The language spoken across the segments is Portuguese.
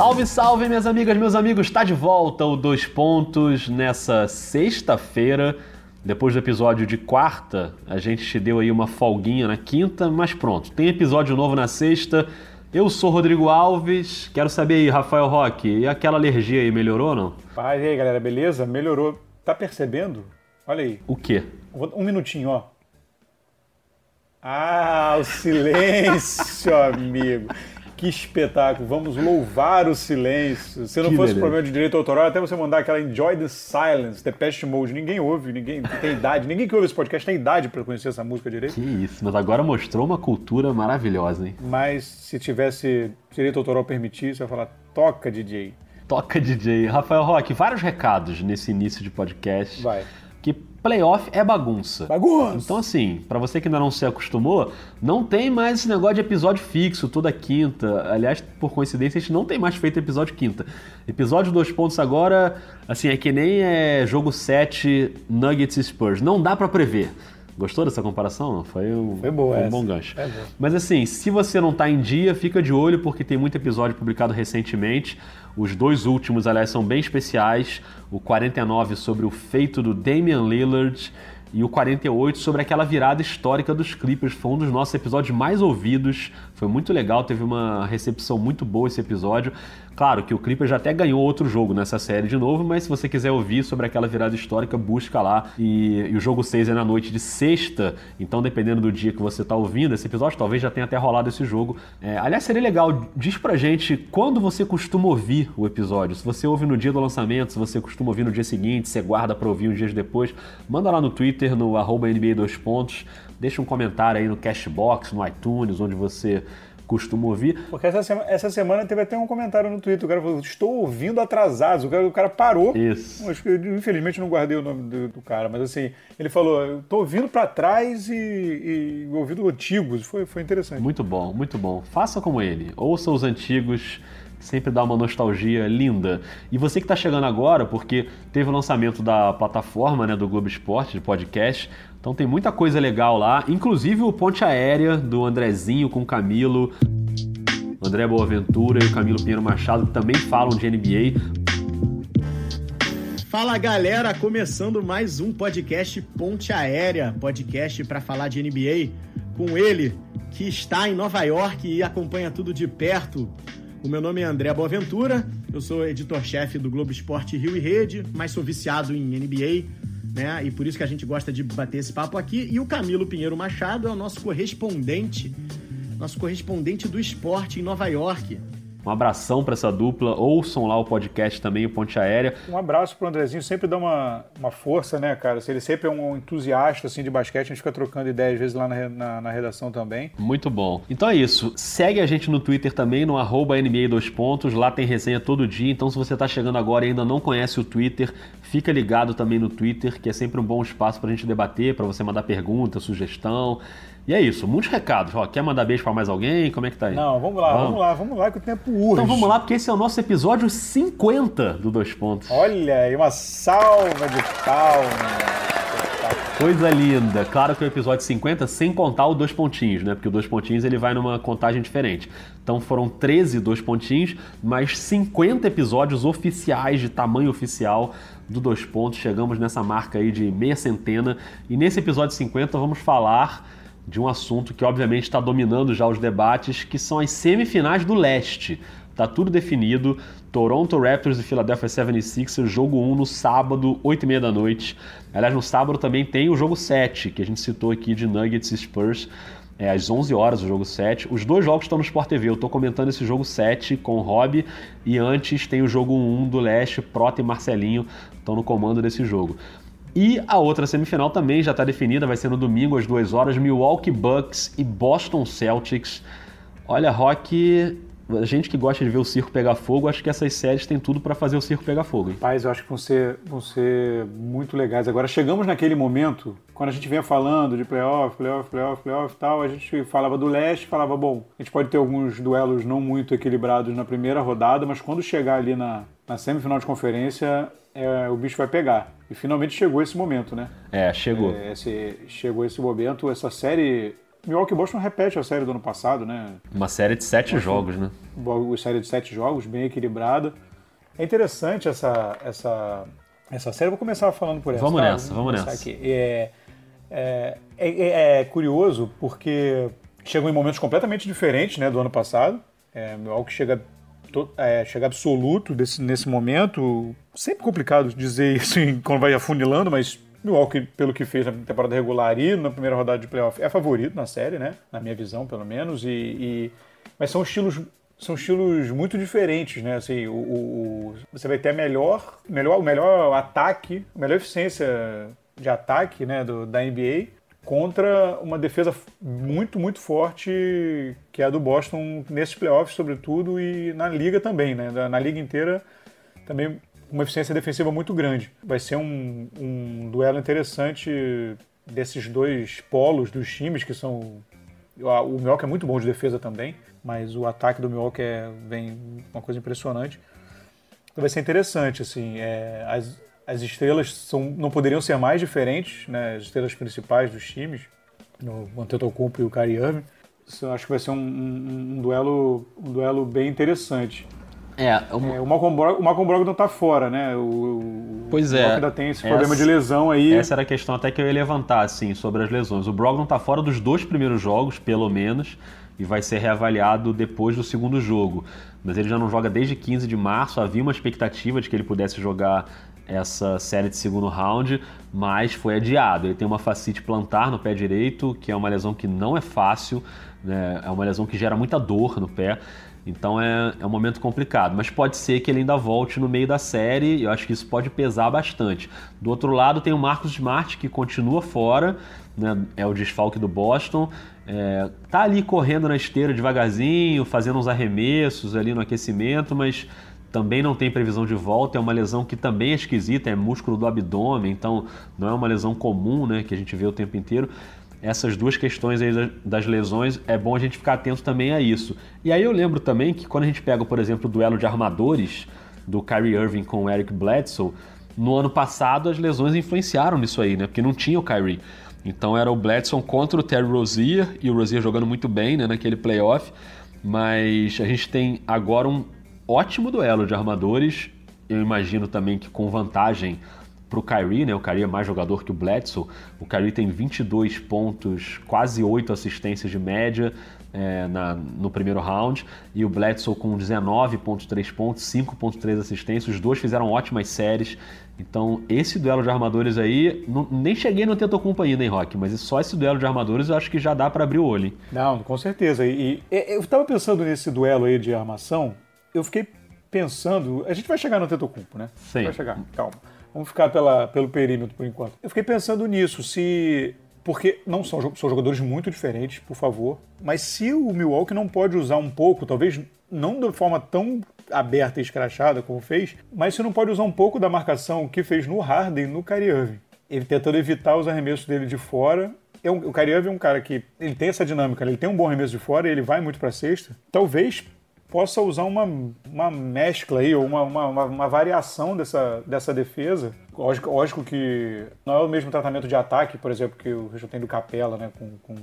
Salve, salve, minhas amigas, meus amigos! Está de volta o Dois Pontos nessa sexta-feira. Depois do episódio de quarta, a gente te deu aí uma folguinha na quinta, mas pronto, tem episódio novo na sexta. Eu sou Rodrigo Alves, quero saber aí, Rafael Roque, e aquela alergia aí, melhorou ou não? Pai, e aí, galera, beleza? Melhorou. Tá percebendo? Olha aí. O quê? Um minutinho, ó. Ah, o silêncio, amigo. Que espetáculo. Vamos louvar o silêncio. Se não Que fosse beleza. problema de direito autoral, até você mandar aquela Enjoy the Silence, The Pest Mode. Ninguém ouve, ninguém tem idade. Ninguém que ouve esse podcast tem idade pra conhecer essa música direito. Que isso, mas agora mostrou uma cultura maravilhosa, hein? Mas se tivesse direito autoral permitir, você vai falar, toca, DJ. Toca DJ. Rafael Roque, vários recados nesse início de podcast. Vai. Playoff é bagunça. Bagunça! Então, assim, pra você que ainda não se acostumou, não tem mais esse negócio de episódio fixo toda quinta. Aliás, por coincidência, a gente não tem mais feito episódio quinta. Episódio dois pontos agora, assim, é que nem é jogo 7 Nuggets e Spurs. Não dá pra prever. Gostou dessa comparação? Não? Foi um, Foi boa um essa. bom gancho. É. Mas assim, se você não tá em dia, fica de olho porque tem muito episódio publicado recentemente. Os dois últimos, aliás, são bem especiais. O 49 sobre o feito do Damian Lillard e o 48 sobre aquela virada histórica dos Clippers. Foi um dos nossos episódios mais ouvidos. Foi muito legal, teve uma recepção muito boa esse episódio. Claro que o Clippers já até ganhou outro jogo nessa série de novo, mas se você quiser ouvir sobre aquela virada histórica, busca lá. E, e o jogo 6 é na noite de sexta, então dependendo do dia que você está ouvindo esse episódio, talvez já tenha até rolado esse jogo. É, aliás, seria legal, diz pra gente quando você costuma ouvir o episódio. Se você ouve no dia do lançamento, se você costuma ouvir no dia seguinte, você guarda pra ouvir uns dias depois, manda lá no Twitter, no arroba NBA 2 pontos, deixa um comentário aí no Cashbox, no iTunes, onde você costuma ouvir. Porque essa semana, essa semana teve até um comentário no Twitter. O cara falou: Estou ouvindo atrasados. O cara, o cara parou. Isso. Acho que infelizmente não guardei o nome do, do cara, mas assim, ele falou: tô ouvindo pra trás e, e ouvindo antigos. Foi, foi interessante. Muito bom, muito bom. Faça como ele. Ouça os antigos, sempre dá uma nostalgia linda. E você que está chegando agora, porque teve o lançamento da plataforma né, do Globo Esporte, de podcast. Então tem muita coisa legal lá, inclusive o Ponte Aérea do Andrezinho com o Camilo. André Boaventura e o Camilo Pinheiro Machado, que também falam de NBA. Fala galera, começando mais um podcast Ponte Aérea, podcast para falar de NBA com ele que está em Nova York e acompanha tudo de perto. O meu nome é André Boaventura, eu sou editor-chefe do Globo Esporte Rio e Rede, mas sou viciado em NBA, né? E por isso que a gente gosta de bater esse papo aqui. E o Camilo Pinheiro Machado é o nosso correspondente, nosso correspondente do esporte em Nova York. Um abração para essa dupla. Ouçam lá o podcast também, o Ponte Aérea. Um abraço pro Andrezinho, sempre dá uma, uma força, né, cara? Ele sempre é um entusiasta assim, de basquete, a gente fica trocando ideias às vezes lá na, na, na redação também. Muito bom. Então é isso. Segue a gente no Twitter também, no arroba NBA 2 pontos. Lá tem resenha todo dia. Então, se você está chegando agora e ainda não conhece o Twitter, fica ligado também no Twitter, que é sempre um bom espaço para a gente debater, para você mandar pergunta, sugestão. E é isso. Muitos recados. Ó, quer mandar beijo para mais alguém? Como é que tá aí? Não, vamos lá, Vamos. vamos, lá, vamos lá, que o tempo urge. Então vamos lá, porque esse é o nosso episódio 50 do Dois Pontos. Olha aí, uma salva de palmas. Coisa linda. Claro que o episódio 50 sem contar o dois pontinhos, né? Porque o dois pontinhos ele vai numa contagem diferente. Então foram 13 dois pontinhos, mais 50 episódios oficiais de tamanho oficial do dois pontos. Chegamos nessa marca aí de meia centena. E nesse episódio 50 vamos falar de um assunto que obviamente está dominando já os debates, que são as semifinais do leste. Tá tudo definido. Toronto Raptors e Philadelphia 76ers, jogo 1 no sábado, 8h30 da noite. Aliás, no sábado também tem o jogo 7, que a gente citou aqui de Nuggets e Spurs. É às 11 horas o jogo 7. Os dois jogos estão no Sport TV. Eu estou comentando esse jogo 7 com o Rob. E antes tem o jogo 1 do Leste. Prota e Marcelinho estão no comando desse jogo. E a outra semifinal também já está definida. Vai ser no domingo às 2 horas. Milwaukee Bucks e Boston Celtics. Olha, Rock, a gente que gosta de ver o circo pegar fogo, acho que essas séries têm tudo para fazer o circo pegar fogo. Hein? Paz, eu acho que vão ser, vão ser muito legais. Agora, chegamos naquele momento, quando a gente vinha falando de playoff, playoff, playoff, playoff e tal, a gente falava do leste, falava, bom, a gente pode ter alguns duelos não muito equilibrados na primeira rodada, mas quando chegar ali na, na semifinal de conferência, é, o bicho vai pegar. E finalmente chegou esse momento, né? É, chegou. É, esse, chegou esse momento, essa série Milwaukee Boston repete a série do ano passado, né? Uma série de sete jogos, né? Uma série de sete jogos, bem equilibrada. É interessante essa, essa, essa série. Eu vou começar falando por essa. Vamos tá? nessa, vamos nessa. Aqui. É, é, é, é, curioso porque chegou em momentos completamente diferentes né, do ano passado. É, Milwaukee chega, é, chega absoluto desse, nesse momento. Sempre complicado dizer isso quando vai afunilando, mas Milwaukee, pelo que fez na temporada regular e na primeira rodada de playoff, é favorito na série, né? Na minha visão, pelo menos. E, e... Mas são estilos são estilos muito diferentes, né? Assim, o, o, você vai ter melhor, melhor, melhor ataque, melhor eficiência de ataque né, do, da NBA contra uma defesa muito, muito forte que é a do Boston nesses playoffs, sobretudo, e na liga também, né? Na liga inteira também uma eficiência defensiva muito grande. Vai ser um, um duelo interessante desses dois polos dos times, que são. O Milwaukee é muito bom de defesa também, mas o ataque do Milwaukee é, vem uma coisa impressionante. Então vai ser interessante, assim. É, as, as estrelas são, não poderiam ser mais diferentes, né? As estrelas principais dos times, no Antetokounmpo e o Kyrie Irving. Acho que vai ser um, um, um, duelo, um duelo bem interessante. É, uma... é, o Malcolm, Brog, o Malcolm Brogdon tá fora, né? O, pois é. O ainda tem esse problema essa, de lesão aí. Essa era a questão até que eu ia levantar, assim, sobre as lesões. O Brogdon tá fora dos dois primeiros jogos, pelo menos, e vai ser reavaliado depois do segundo jogo. Mas ele já não joga desde 15 de março, havia uma expectativa de que ele pudesse jogar essa série de segundo round, mas foi adiado. Ele tem uma facite plantar no pé direito, que é uma lesão que não é fácil, né? é uma lesão que gera muita dor no pé. Então é, é um momento complicado, mas pode ser que ele ainda volte no meio da série eu acho que isso pode pesar bastante. Do outro lado tem o Marcos Smart que continua fora, né, é o desfalque do Boston, é, tá ali correndo na esteira devagarzinho, fazendo uns arremessos ali no aquecimento, mas também não tem previsão de volta, é uma lesão que também é esquisita, é músculo do abdômen, então não é uma lesão comum, né, que a gente vê o tempo inteiro essas duas questões aí das lesões, é bom a gente ficar atento também a isso. E aí eu lembro também que quando a gente pega, por exemplo, o duelo de armadores do Kyrie Irving com o Eric Bledsoe, no ano passado as lesões influenciaram nisso aí, né? Porque não tinha o Kyrie. Então era o Bledsoe contra o Terry Rozier, e o Rozier jogando muito bem né, naquele playoff. Mas a gente tem agora um ótimo duelo de armadores. Eu imagino também que com vantagem para o Kyrie, né? O Kyrie é mais jogador que o Bledsoe. O Kyrie tem 22 pontos, quase 8 assistências de média é, na, no primeiro round. E o Bledsoe com 19,3 pontos, 5,3 assistências. Os dois fizeram ótimas séries. Então, esse duelo de armadores aí, não, nem cheguei no Tetocumpo ainda, hein, Rock? Mas só esse duelo de armadores eu acho que já dá para abrir o olho, hein? Não, com certeza. E, e eu estava pensando nesse duelo aí de armação, eu fiquei pensando... A gente vai chegar no Tetocumpo, né? Sim. Vai chegar, calma. Vamos ficar pela, pelo perímetro por enquanto. Eu fiquei pensando nisso, se. Porque não são, são jogadores muito diferentes, por favor. Mas se o Milwaukee não pode usar um pouco, talvez não de forma tão aberta e escrachada como fez, mas se não pode usar um pouco da marcação que fez no Harden, no Kyrie. Ele tentando evitar os arremessos dele de fora. É um, o Kyrie é um cara que ele tem essa dinâmica, né? ele tem um bom arremesso de fora e ele vai muito para cesta. Talvez possa usar uma, uma mescla aí, ou uma, uma, uma, variação dessa, dessa defesa. Lógico, lógico que não é o mesmo tratamento de ataque, por exemplo, que o Houston tem do Capela, né, com, com,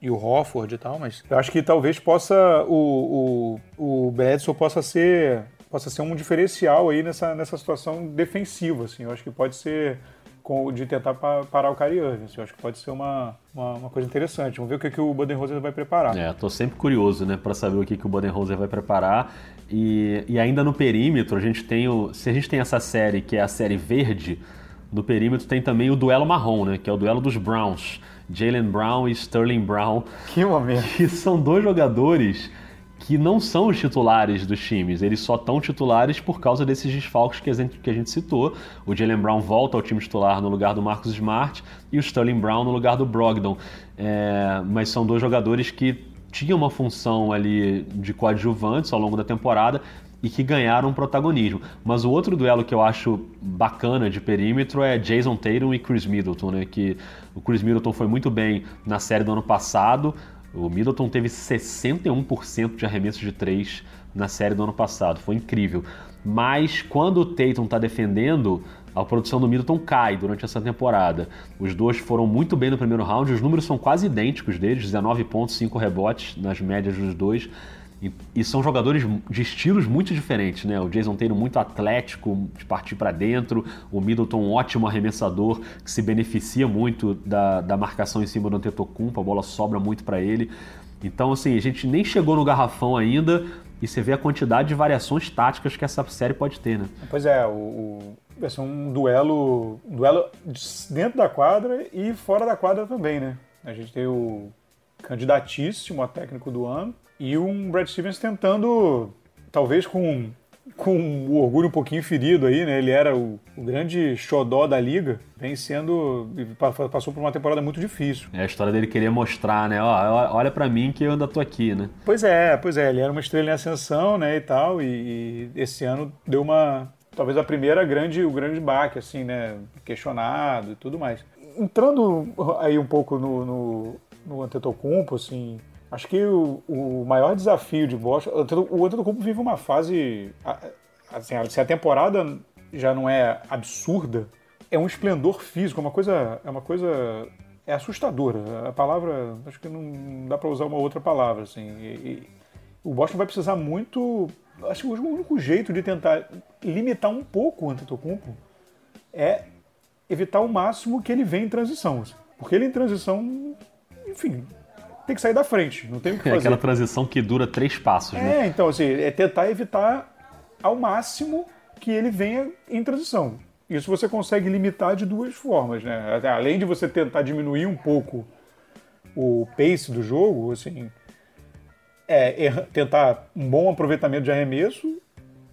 e o Hofford e tal, mas eu acho que talvez possa, o, o, o Bledsoe possa ser, possa ser um diferencial aí nessa, nessa situação defensiva, assim, eu acho que pode ser de tentar parar o Kyrie Irving. Assim, eu acho que pode ser uma, uma, uma, coisa interessante. Vamos ver o que, que o Budenholzer vai preparar. É, tô sempre curioso, né, para saber o que, que o Budenholzer vai preparar. E, e ainda no perímetro, a gente tem o. Se a gente tem essa série que é a série verde, no perímetro tem também o duelo marrom, né? Que é o duelo dos Browns. Jalen Brown e Sterling Brown. Que momento. Que são dois jogadores que não são os titulares dos times, eles só estão titulares por causa desses desfalques que a gente, que a gente citou. O Jalen Brown volta ao time titular no lugar do Marcus Smart e o Sterling Brown no lugar do Brogdon. É, mas são dois jogadores que tinham uma função ali de coadjuvantes ao longo da temporada e que ganharam protagonismo. Mas o outro duelo que eu acho bacana de perímetro é Jason Tatum e Chris Middleton, né? Que o Chris Middleton foi muito bem na série do ano passado, o Middleton teve 61% de arremessos de 3 na série do ano passado, foi incrível. Mas quando o Tatum está defendendo, a produção do Middleton cai durante essa temporada. Os dois foram muito bem no primeiro round, os números são quase idênticos deles, 19 pontos, 5 rebotes nas médias dos dois. E, e, são jogadores de estilos muito diferentes, né? O Jason Tatum muito atlético, de partir para dentro, o Middleton um ótimo arremessador que se beneficia muito da, da marcação em cima do Antetokounmpo, a bola sobra muito para ele. Então, assim, a gente nem chegou no garrafão ainda e você vê a quantidade de variações táticas que essa série pode ter, né? Pois é, o, o vai ser um duelo, um duelo dentro da quadra e fora da quadra também, né? A gente tem o candidatíssimo a técnico do ano e um Brad Stevens tentando, talvez com, com o orgulho um pouquinho ferido aí, né? Ele era o, o grande xodó da liga, vem sendo. passou por uma temporada muito difícil. É a história dele querer mostrar, né? Ó, olha para mim que eu ainda tô aqui, né? Pois é, pois é. Ele era uma estrela em ascensão, né? E tal, e, e esse ano deu uma. Talvez a primeira grande, o grande baque, assim, né? Questionado e tudo mais. Entrando aí um pouco no, no, no Antetokounmpo, assim, Acho que o, o maior desafio de Boston. O Antetokounmpo vive uma fase. Assim, se a temporada já não é absurda, é um esplendor físico, é uma coisa. É uma coisa. É assustadora. A palavra. Acho que não dá para usar uma outra palavra. Assim. E, e, o Boston vai precisar muito. Acho que o único jeito de tentar limitar um pouco o Antetokounmpo é evitar o máximo que ele vem em transição. Assim. Porque ele em transição, enfim, tem que sair da frente, não tem o que fazer. É aquela transição que dura três passos, é, né? É, então, assim, é tentar evitar ao máximo que ele venha em transição. Isso você consegue limitar de duas formas, né? Além de você tentar diminuir um pouco o pace do jogo, assim, é, tentar um bom aproveitamento de arremesso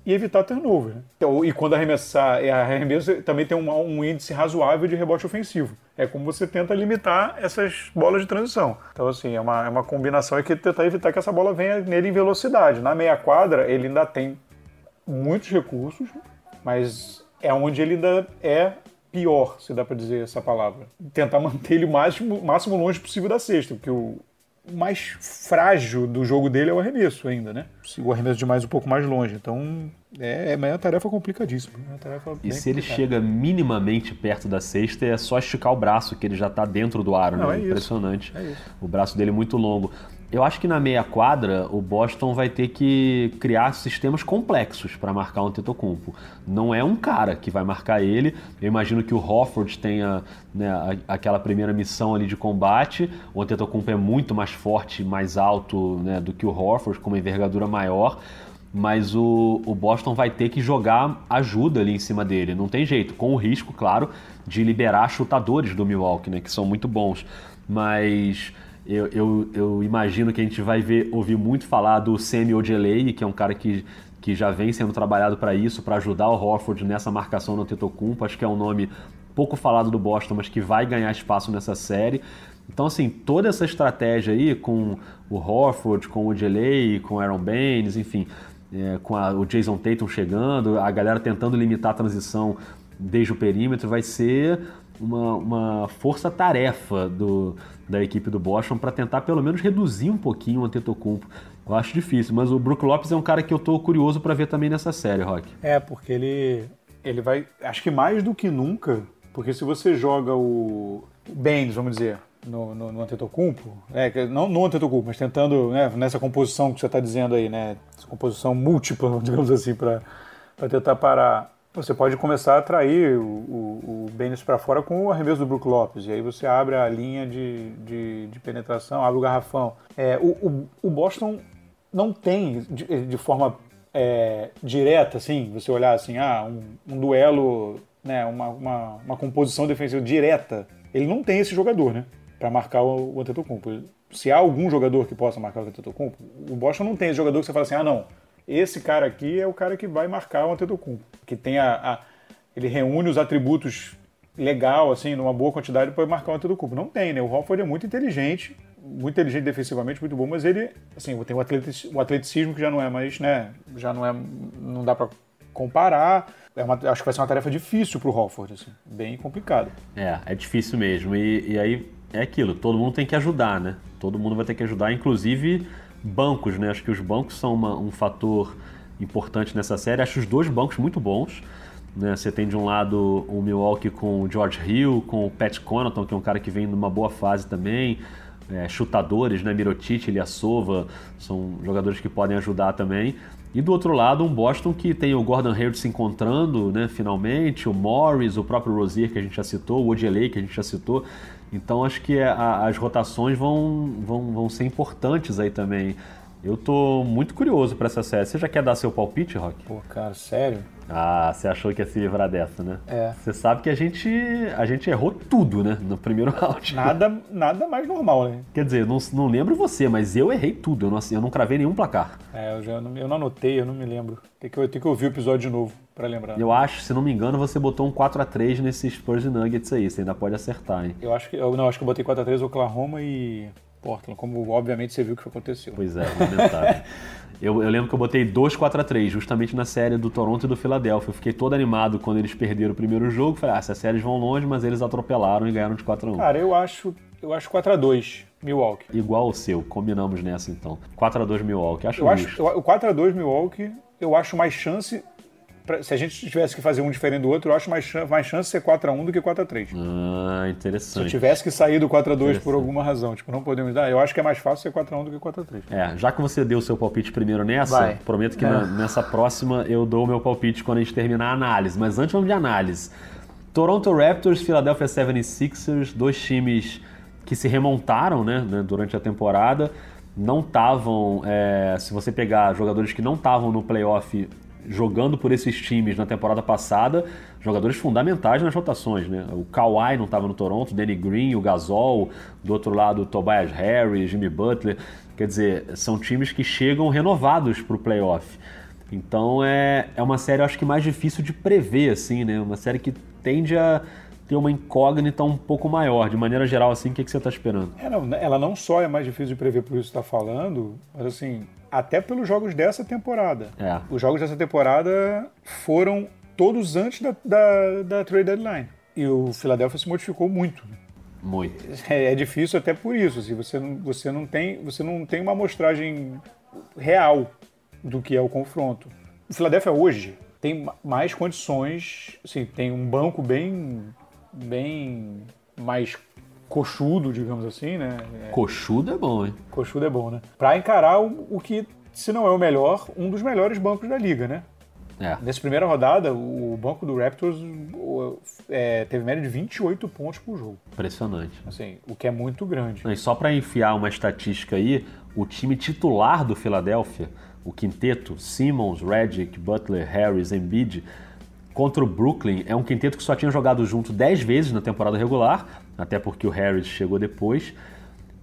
e evitar turnover. Então, e quando arremessar, é, arremesso também tem um, um, índice razoável de rebote ofensivo. É como você tenta limitar essas bolas de transição. Então, assim, é uma, é uma combinação que tentar evitar que essa bola venha nele em velocidade. Na meia quadra, ele ainda tem muitos recursos, mas é onde ele ainda é pior, se dá para dizer essa palavra. Tentar manter ele o máximo, máximo longe possível da cesta, porque o, mais frágil do jogo dele é o arremesso ainda, né? O arremesso demais um pouco mais longe. Então é, é uma tarefa complicadíssima. Uma tarefa e se ele chega minimamente perto da cesta, é só esticar o braço, que ele já está dentro do aro, Não, né? É Impressionante. É o braço dele é muito longo. Eu acho que na meia quadra o Boston vai ter que criar sistemas complexos para marcar o Antetokounmpo. Não é um cara que vai marcar ele. Eu imagino que o Hofford tenha né, aquela primeira missão ali de combate. O Antetokounmpo é muito mais forte, mais alto né, do que o Hofford, com uma envergadura maior. Mas o, o Boston vai ter que jogar ajuda ali em cima dele. Não tem jeito, com o risco, claro, de liberar chutadores do Milwaukee, né, que são muito bons. Mas eu, eu, eu, imagino que a gente vai ver, ouvir muito falar do Semi Ojeley, que é um cara que, que já vem sendo trabalhado para isso, para ajudar o Horford nessa marcação no Tetocumpo. Acho que é um nome pouco falado do Boston, mas que vai ganhar espaço nessa série. Então, assim, toda essa estratégia aí com o Horford, com o Ojeley, com o Aaron Baines, enfim, é, com a, o Jason Tatum chegando, a galera tentando limitar a transição desde o perímetro, vai ser uma, uma força-tarefa do, da equipe do Boston para tentar pelo menos reduzir um pouquinho o Antetokounmpo. Eu acho difícil, mas o Brook Lopes é um cara que eu estou curioso para ver também nessa série, Rock. É, porque ele, ele vai, acho que mais do que nunca, porque se você joga o Baines, vamos dizer, no, no, no Antetokounmpo, é, não no Antetokounmpo, mas tentando, né, nessa composição que você está dizendo aí, né, composição múltipla, digamos assim, para tentar parar você pode começar a atrair o, o, o Benes para fora com o arremesso do Brook Lopes. E aí você abre a linha de, de, de penetração, abre o garrafão. É, o, o, Boston não tem, de, de forma é, direta, assim, você olhar assim, ah, um, um duelo, né, uma, uma, uma, composição defensiva direta. Ele não tem esse jogador, né? Para marcar o, o Antetokounmpo. Se há algum jogador que possa marcar o Antetokounmpo, o Boston não tem esse jogador que você fala assim, ah, não, esse cara aqui é o cara que vai marcar o Antetokounmpo, que tem a, a ele reúne os atributos legal, assim, numa boa quantidade para marcar o Antetokounmpo. Não tem, né? O Hofford é muito inteligente, muito inteligente defensivamente, muito bom, mas ele, assim, tem o atleticismo, que já não é mais, né, já não é, não dá para comparar. É uma, acho que vai ser uma tarefa difícil para o Hofford, assim, bem complicado. É, é difícil mesmo. E, e aí é aquilo, todo mundo tem que ajudar, né? Todo mundo vai ter que ajudar, inclusive bancos, né? Acho que os bancos são uma, um fator importante nessa série. Acho os dois bancos muito bons. Né? Você tem de um lado o Milwaukee com o George Hill, com o Pat Connaughton, que é um cara que vem numa boa fase também. É, chutadores, né? Mirotic, Ilyasova, são jogadores que podem ajudar também. E do outro lado, um Boston que tem o Gordon Hayward se encontrando, né, finalmente, o Morris, o próprio Rozier que a gente já citou, o Ojeley que a gente já citou. Então acho que a, as rotações vão, vão, vão ser importantes aí também. Eu tô muito curioso para essa série. Você já quer dar seu palpite, Rock? Pô, cara, sério? Ah, você achou que ia se livrar dessa, né? É. Você sabe que a gente, a gente errou tudo, né? No primeiro round. Nada, nada mais normal, né? Quer dizer, não, não lembro você, mas eu errei tudo. Eu não, eu não cravei nenhum placar. É, eu, já não, eu não anotei, eu não me lembro. Tem que, eu tenho que ouvir o episódio de novo para lembrar. Eu acho, se não me engano, você botou um 4x3 nesses Spurs e Nuggets aí. Você ainda pode acertar, hein? Eu acho que. Eu, não, acho que eu botei 4x3 Oklahoma e Portland, como obviamente você viu o que aconteceu. Pois é, lamentável. eu, eu, lembro que eu botei 2 4x3, justamente na série do Toronto e do Philadelphia. Eu fiquei todo animado quando eles perderam o primeiro jogo. Falei, ah, essas séries vão longe, mas eles atropelaram e ganharam de 4x1. Cara, eu acho, eu acho 4x2 Milwaukee. Igual o seu, combinamos nessa então. 4x2 Milwaukee, acho eu acho, O 4x2 Milwaukee, eu acho mais chance se a gente tivesse que fazer um diferente do outro, eu acho mais, mais chance de ser 4x1 do que 4x3. Ah, interessante. Se eu tivesse que sair do 4x2 por alguma razão, tipo, não podemos dar, eu acho que é mais fácil ser 4x1 do que 4x3. É, já que você deu o seu palpite primeiro nessa, Vai. prometo que é. na, nessa próxima eu dou o meu palpite quando a gente terminar a análise. Mas antes vamos de análise. Toronto Raptors, Philadelphia 76ers, dois times que se remontaram né, né durante a temporada. Não estavam, é, se você pegar jogadores que não estavam no playoff jogando por esses times na temporada passada, jogadores fundamentais nas rotações, né? O Kawhi não estava no Toronto, o Danny Green, o Gasol, do outro lado o Tobias Harris, Jimmy Butler. Quer dizer, são times que chegam renovados para o playoff. Então é, é uma série, acho que mais difícil de prever, assim, né? Uma série que tende a ter uma incógnita um pouco maior. De maneira geral, assim, o que, que você está esperando? É, não, ela não só é mais difícil de prever por isso que está falando, mas assim, até pelos jogos dessa temporada. É. Os jogos dessa temporada foram todos antes da, da, da trade deadline. E o Philadelphia se modificou muito. Muito. É, é difícil até por isso. Assim, você, não, você, não tem, você não tem uma amostragem real do que é o confronto. O Philadelphia hoje tem mais condições, assim, tem um banco bem, bem mais coxudo, digamos assim, né? É... Coxudo é bom, hein? Coxudo é bom, né? Para encarar o, o, que, se não é o melhor, um dos melhores bancos da liga, né? É. Nessa primeira rodada, o banco do Raptors é, teve média de 28 pontos por jogo. Impressionante. Assim, o que é muito grande. E só para enfiar uma estatística aí, o time titular do Philadelphia, o quinteto, Simmons, Redick, Butler, Harris, Embiid, contra o Brooklyn, é um quinteto que só tinha jogado junto 10 vezes na temporada regular, até porque o Harris chegou depois.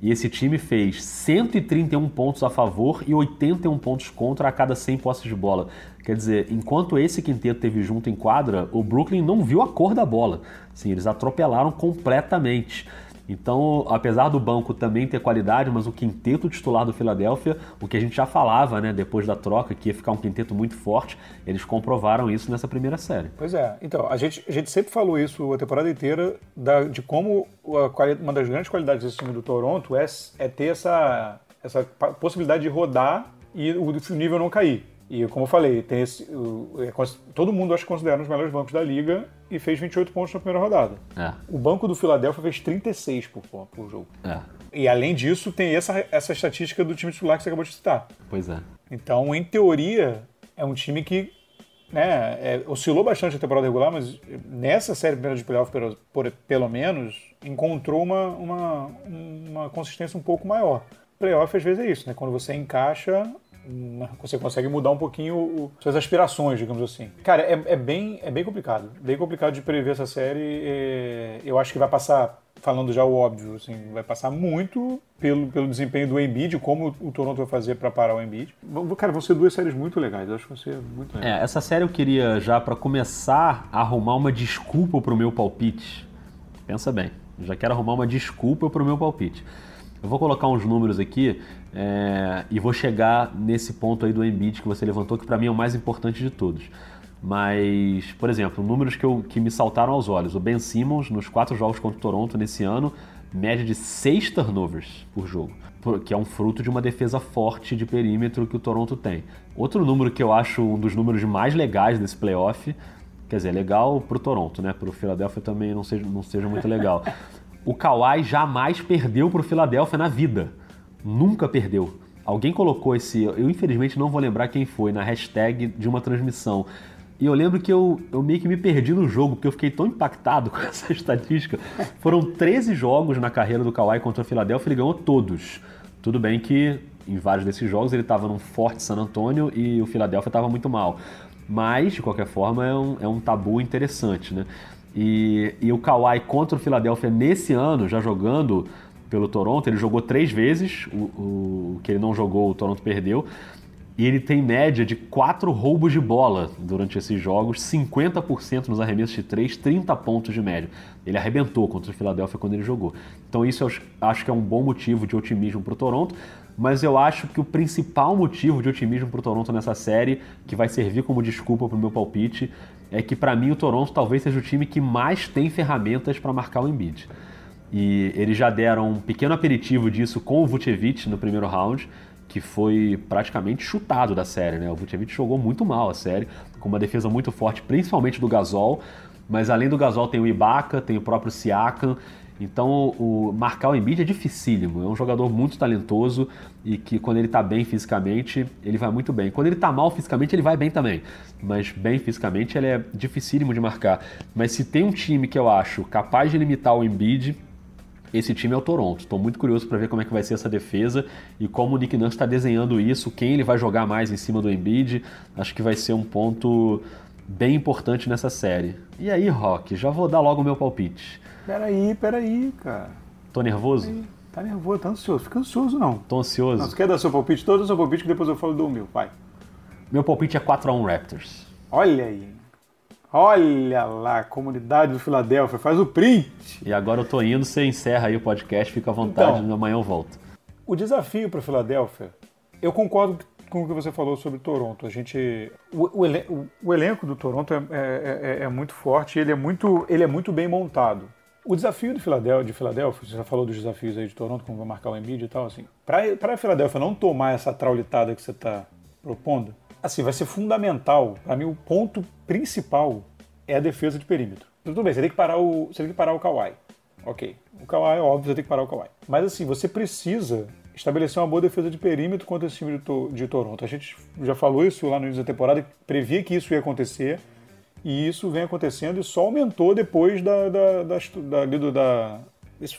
E esse time fez 131 pontos a favor e 81 pontos contra a cada 100 posses de bola. Quer dizer, enquanto esse quinteto teve junto em quadra, o Brooklyn não viu a cor da bola. Sim, eles atropelaram completamente. Então, apesar do banco também ter qualidade, mas o quinteto titular do Philadelphia, o que a gente já falava, né, depois da troca, que ia ficar um quinteto muito forte, eles comprovaram isso nessa primeira série. Pois é. Então, a gente, a gente sempre falou isso a temporada inteira, da, de como a, uma das grandes qualidades desse time do Toronto é, é ter essa, essa possibilidade de rodar e o nível não cair. E como eu falei, tem esse, é todo mundo acho que considera um dos melhores bancos da liga e fez 28 pontos na primeira rodada. É. O banco do Philadelphia fez 36 por, por jogo. É. E além disso, tem essa, essa estatística do time titular que você acabou de citar. Pois é. Então, em teoria, é um time que né, é, oscilou bastante a temporada regular, mas nessa série primeira de playoff, pelo, por, pelo menos, encontrou uma, uma, uma consistência um pouco maior. Playoff às vezes é isso, né? Quando você encaixa você consegue mudar um pouquinho o, suas aspirações, digamos assim. Cara, é, é, bem, é bem complicado. Bem complicado de prever essa série. É, eu acho que vai passar, falando já o óbvio, assim, vai passar muito pelo, pelo desempenho do Embiid, como o Toronto vai fazer para parar o Embiid. Cara, vão ser duas séries muito legais. Eu acho que vão ser muito legais. É, essa série eu queria já, para começar, arrumar uma desculpa pro meu palpite. Pensa bem, já quero arrumar uma desculpa pro meu palpite. Eu vou colocar uns números aqui é, e vou chegar nesse ponto aí do Embiid que você levantou, que para mim é o mais importante de todos. Mas, por exemplo, números que, eu, que me saltaram aos olhos. O Ben Simmons, nos quatro jogos contra o Toronto nesse ano, média de seis turnovers por jogo, que é um fruto de uma defesa forte de perímetro que o Toronto tem. Outro número que eu acho um dos números mais legais desse playoff Quer dizer, legal pro Toronto, né? Pro Philadelphia também não seja, não seja muito legal. o Kawhi jamais perdeu pro Philadelphia na vida. Nunca perdeu. Alguém colocou esse. Eu infelizmente não vou lembrar quem foi, na hashtag de uma transmissão. E eu lembro que eu, eu meio que me perdi no jogo, porque eu fiquei tão impactado com essa estatística. Foram 13 jogos na carreira do Kawhi contra o Philadelphia, ele ganhou todos. Tudo bem que em vários desses jogos ele estava num forte San Antonio e o Philadelphia estava muito mal. Mas, de qualquer forma, é um, é um tabu interessante, né? E, e o Kawhi contra o Philadelphia nesse ano, já jogando pelo Toronto, ele jogou três vezes, o, o que ele não jogou, o Toronto perdeu. E ele tem média de quatro roubos de bola durante esses jogos, 50% nos arremessos de 3, 30 pontos de média. Ele arrebentou contra o Philadelphia quando ele jogou. Então isso eu acho que é um bom motivo de otimismo para o Toronto, mas eu acho que o principal motivo de otimismo para o Toronto nessa série, que vai servir como desculpa para o meu palpite, é que para mim o Toronto talvez seja o time que mais tem ferramentas para marcar o Embiid. E eles já deram um pequeno aperitivo disso com o Vucevic no primeiro round, que foi praticamente chutado da série, né? O Vucevic jogou muito mal a série, com uma defesa muito forte, principalmente do Gasol, mas além do Gasol tem o Ibaka, tem o próprio Siakam, então o, marcar o Embiid é dificílimo, é um jogador muito talentoso e que quando ele está bem fisicamente, ele vai muito bem. Quando ele está mal fisicamente, ele vai bem também, mas bem fisicamente ele é dificílimo de marcar. Mas se tem um time que eu acho capaz de limitar o Embiid, esse time é o Toronto. Estou muito curioso para ver como é que vai ser essa defesa e como o Nick Nurse está desenhando isso, quem ele vai jogar mais em cima do Embiid. Acho que vai ser um ponto bem importante nessa série. E aí, Rock, já vou dar logo o meu palpite. Peraí, peraí, cara. Tô nervoso? Peraí. Tá nervoso, tá ansioso. Fica ansioso, não. Tô ansioso. Não, você quer dar seu palpite? Todo o seu palpite que depois eu falo do meu, vai. Meu palpite é 4x1 Raptors. Olha aí. Olha lá, comunidade do Filadélfia, faz o print. E agora eu tô indo, você encerra aí o podcast, fica à vontade, então, amanhã eu volto. O desafio para Filadélfia, eu concordo com o que você falou sobre Toronto. A gente, o, o, o, elenco do Toronto é, é, é, é, muito forte, ele é muito, ele é muito bem montado. O desafio de Filadélfia, de Filadélfia, você já falou dos desafios aí de Toronto, como vai marcar o Embiid e tal, assim. Para a Filadélfia não tomar essa traulitada que você está propondo, assim, vai ser fundamental. Para mim, o ponto principal é a defesa de perímetro. Tudo bem, você tem que parar o, você tem que parar o Kawhi. Ok. O Kawhi, é óbvio, você tem que parar o Kawhi. Mas assim, você precisa estabelecer uma boa defesa de perímetro contra esse time de, to de Toronto. A gente já falou isso lá no início da temporada, previa que isso ia acontecer. E isso vem acontecendo e só aumentou depois da, da, da, da, da,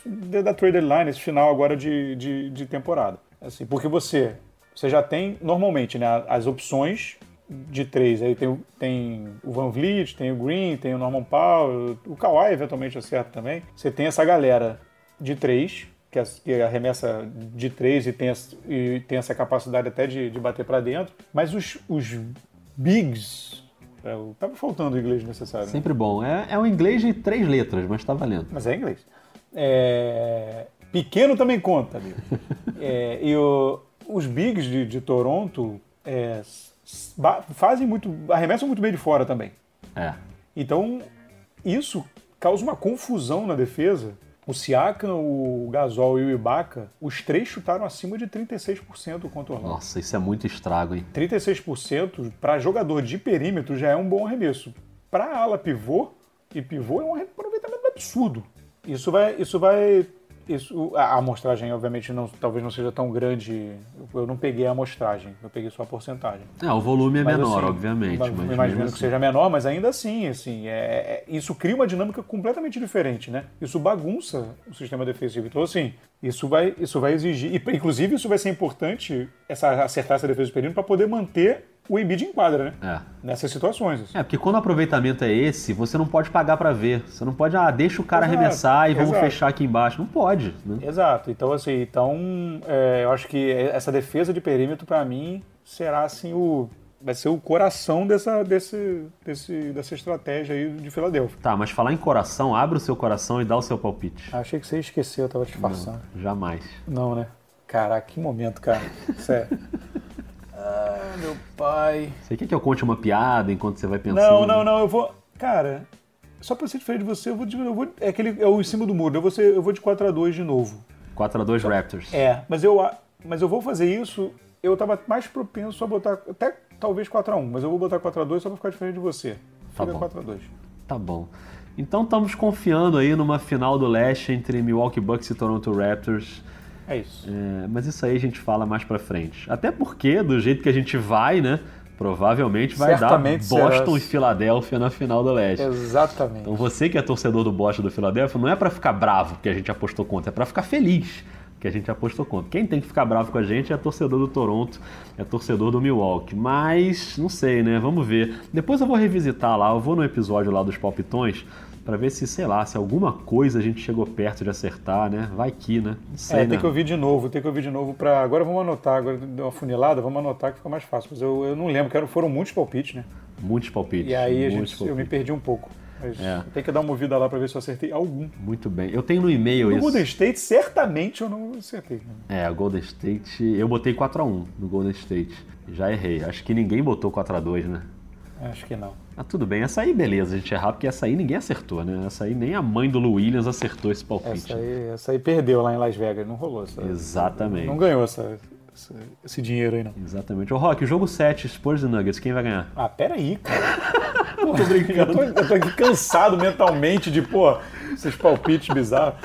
da, da trade deadline, esse final agora de, de, de temporada. Assim, porque você você já tem, normalmente, né, as opções de três. Aí tem, tem o Van Vliet, tem o Green, tem o Norman Powell, o Kawhi eventualmente acerta também. Você tem essa galera de três, que, que arremessa de três e tem, e tem essa capacidade até de, de bater para dentro. Mas os, os bigs, é, tava faltando o inglês necessário. Né? Sempre bom. É, é um inglês de três letras, mas tá valendo. Mas é inglês. É... Pequeno também conta, amigo. é, e o, os bigs de, de Toronto é, fazem muito, arremessam muito bem de fora também. É. Então, isso causa uma confusão na defesa. O Siakam, o Gasol e o Ibaka, os três chutaram acima de 36% contra o Orlando. Nossa, isso é muito estrago, hein? 36% para jogador de perímetro já é um bom arremesso. Para ala pivô, e pivô é um aproveitamento absurdo. Isso vai, isso vai isso, a amostragem, obviamente, não, talvez não seja tão grande. Eu não peguei a amostragem, eu peguei só a porcentagem. É, o volume é mas, menor, assim, obviamente. Mas, mas imagino assim. que seja menor, mas ainda assim, assim é, é, isso cria uma dinâmica completamente diferente, né? Isso bagunça o sistema defensivo. Então, assim, isso vai, isso vai exigir. E, inclusive, isso vai ser importante essa, acertar essa defesa do perímetro para poder manter o Embiid enquadra, né? É. Nessas situações. Assim. É, porque quando o aproveitamento é esse, você não pode pagar para ver. Você não pode, ah, deixa o cara exato, arremessar e vamos exato. fechar aqui embaixo. Não pode. Né? Exato. Então, assim, então, é, eu acho que essa defesa de perímetro, para mim, será assim o. Vai ser o coração dessa, desse, desse, dessa estratégia aí de Filadélfia. Tá, mas falar em coração, abre o seu coração e dá o seu palpite. achei que você esqueceu, eu tava te disfarçando. Não, jamais. Não, né? Caraca, que momento, cara. Sério. Meu pai. Você quer que eu conte uma piada enquanto você vai pensando? Não, não, não, eu vou. Cara, só pra ser diferente de você, eu vou. Eu vou é aquele. É o em cima do muro. Eu vou, ser, eu vou de 4x2 de novo. 4x2 Raptors. É, mas eu, mas eu vou fazer isso. Eu tava mais propenso a botar. Até talvez 4x1, mas eu vou botar 4x2 só pra ficar diferente de você. Tá fica bom. 4x2. Tá bom. Então estamos confiando aí numa final do leste entre Milwaukee Bucks e Toronto Raptors. É isso. É, mas isso aí a gente fala mais pra frente. Até porque, do jeito que a gente vai, né? Provavelmente vai Certamente dar Boston será. e Filadélfia na final do leste. Exatamente. Então você que é torcedor do Boston e do Filadélfia, não é pra ficar bravo que a gente apostou contra, é pra ficar feliz que a gente apostou contra. Quem tem que ficar bravo com a gente é torcedor do Toronto, é torcedor do Milwaukee. Mas, não sei, né? Vamos ver. Depois eu vou revisitar lá, eu vou no episódio lá dos palpitões pra ver se, sei lá, se alguma coisa a gente chegou perto de acertar, né? Vai que, né? Não sei, É, né? tem que ouvir de novo, tem que ouvir de novo pra. Agora vamos anotar, agora deu uma funilada, vamos anotar que fica mais fácil. Mas eu, eu não lembro, que foram muitos palpites, né? Muitos palpites. E aí gente, eu me palpites. perdi um pouco. Mas É. tem que dar uma movida lá pra ver se eu acertei algum. Muito bem. Eu tenho no e-mail No isso. Golden State, certamente eu não acertei. É, o Golden State. Eu botei 4x1 no Golden State. Já errei. Acho que ninguém botou 4x2, né? Acho que não. Ah, tudo bem. Essa aí, beleza, a gente errar, porque essa aí ninguém acertou, né? Essa aí nem a mãe do Lu Williams acertou esse palpite. Essa aí, essa aí perdeu lá em Las Vegas, não rolou. Essa, Exatamente. Não ganhou essa, essa- esse dinheiro aí, não. Exatamente. Ô, Rock, jogo 7, Spurs e Nuggets, quem vai ganhar? Ah, peraí, cara. Pô, tô brincando. Eu tô, eu tô aqui cansado mentalmente de, pô, esses palpites bizarros.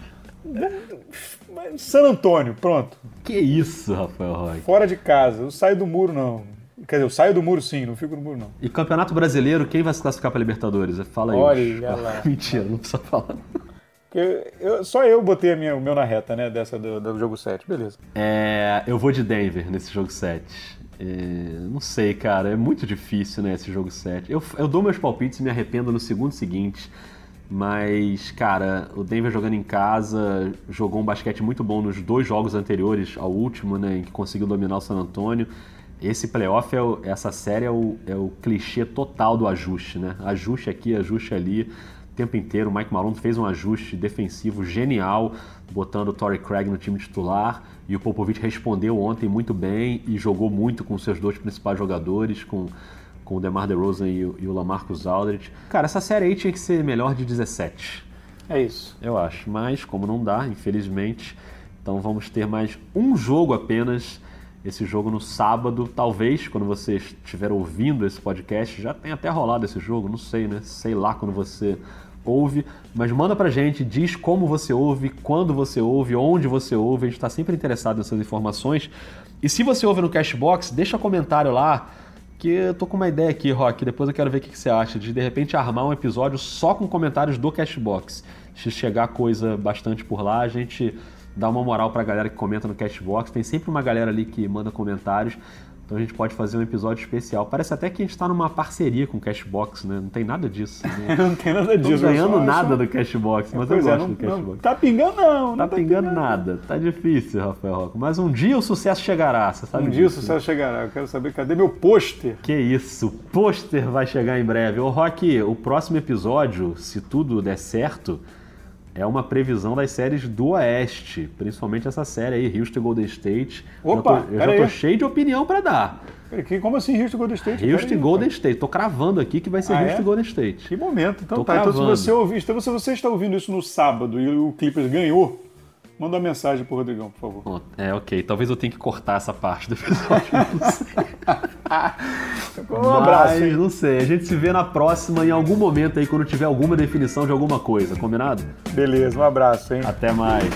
San Antônio, pronto. Que isso, Rafael Rock? Fora de casa. Eu saio do muro, não. Quer dizer, eu saio do muro sim, não fico no muro, não. E Campeonato Brasileiro, quem vai se classificar pra Libertadores? Fala aí. Olha lá. Mentira, não precisa falar. Porque eu- só eu botei a minha- o meu na reta, né? Dessa do, do jogo 7. Beleza. É, eu vou de Denver nesse jogo 7. É, não sei, cara, é muito difícil, né, esse jogo 7. Eu, eu dou meus palpites e me arrependo no segundo seguinte. Mas, cara, o Denver jogando em casa, jogou um basquete muito bom nos dois jogos anteriores ao último, né, em que conseguiu dominar o San Antonio. Esse playoff, é o- essa série é o, é o clichê total do ajuste, né? Ajuste aqui, ajuste ali, o tempo inteiro. O Mike Malone fez um ajuste defensivo genial, botando o Torrey Craig no time titular. E o Popovich respondeu ontem muito bem e jogou muito com seus dois principais jogadores, com, com o DeMar DeRozan e o, e o Lamarcus Aldridge. Cara, essa série aí tinha que ser melhor de 17. É isso. Eu acho, mas como não dá, infelizmente, então vamos ter mais um jogo apenas. Esse jogo no sábado, talvez quando você estiver ouvindo esse podcast, já tenha até rolado esse jogo, não sei, né? Sei lá quando você ouve, mas manda pra gente, diz como você ouve, quando você ouve, onde você ouve, a gente tá sempre interessado nessas informações. E se você ouve no Cashbox, deixa comentário lá, que eu tô com uma ideia aqui, Rock, depois eu quero ver o que você acha, de de repente armar um episódio só com comentários do Cashbox. Se chegar coisa bastante por lá, a gente dá uma moral pra galera que comenta no Cashbox. Tem sempre uma galera ali que manda comentários. Então a gente pode fazer um episódio especial. Parece até que a gente tá numa parceria com o Cashbox, né? Não tem nada disso. Né? Não tem nada Não tô disso. eu ganhando só- eu nada só- do Cashbox, mas eu Pois é, gosto não, do não, Cashbox. tá pingando não. Tá não pingando nada. Tá difícil, Rafael Roca. Mas um dia o sucesso chegará, você sabe Um dia o disso, né? sucesso chegará. Eu quero saber cadê meu pôster. Que isso, o pôster vai chegar em breve. Ô Rock, o próximo episódio, se tudo der certo, é uma previsão das séries do Oeste, principalmente essa série aí, Houston e Golden State. Opa, eu tô, eu já tô aí. cheio de opinião pra dar. Como assim Houston Golden State? Houston e Golden. State. Tô cravando aqui que vai ser Ah, Houston é? Golden State. Que momento. Então Tô tá. Então se cravando. você ouvir, então se você está ouvindo isso no sábado e o Clippers ganhou, manda uma mensagem pro Rodrigão, por favor. Bom, É, ok. Talvez eu tenha que cortar essa parte do episódio. não sei. Um abraço, Mas, hein? não sei. A gente se vê na próxima, em algum momento aí, quando tiver alguma definição de alguma coisa. Combinado? Beleza, um abraço, hein? Até mais.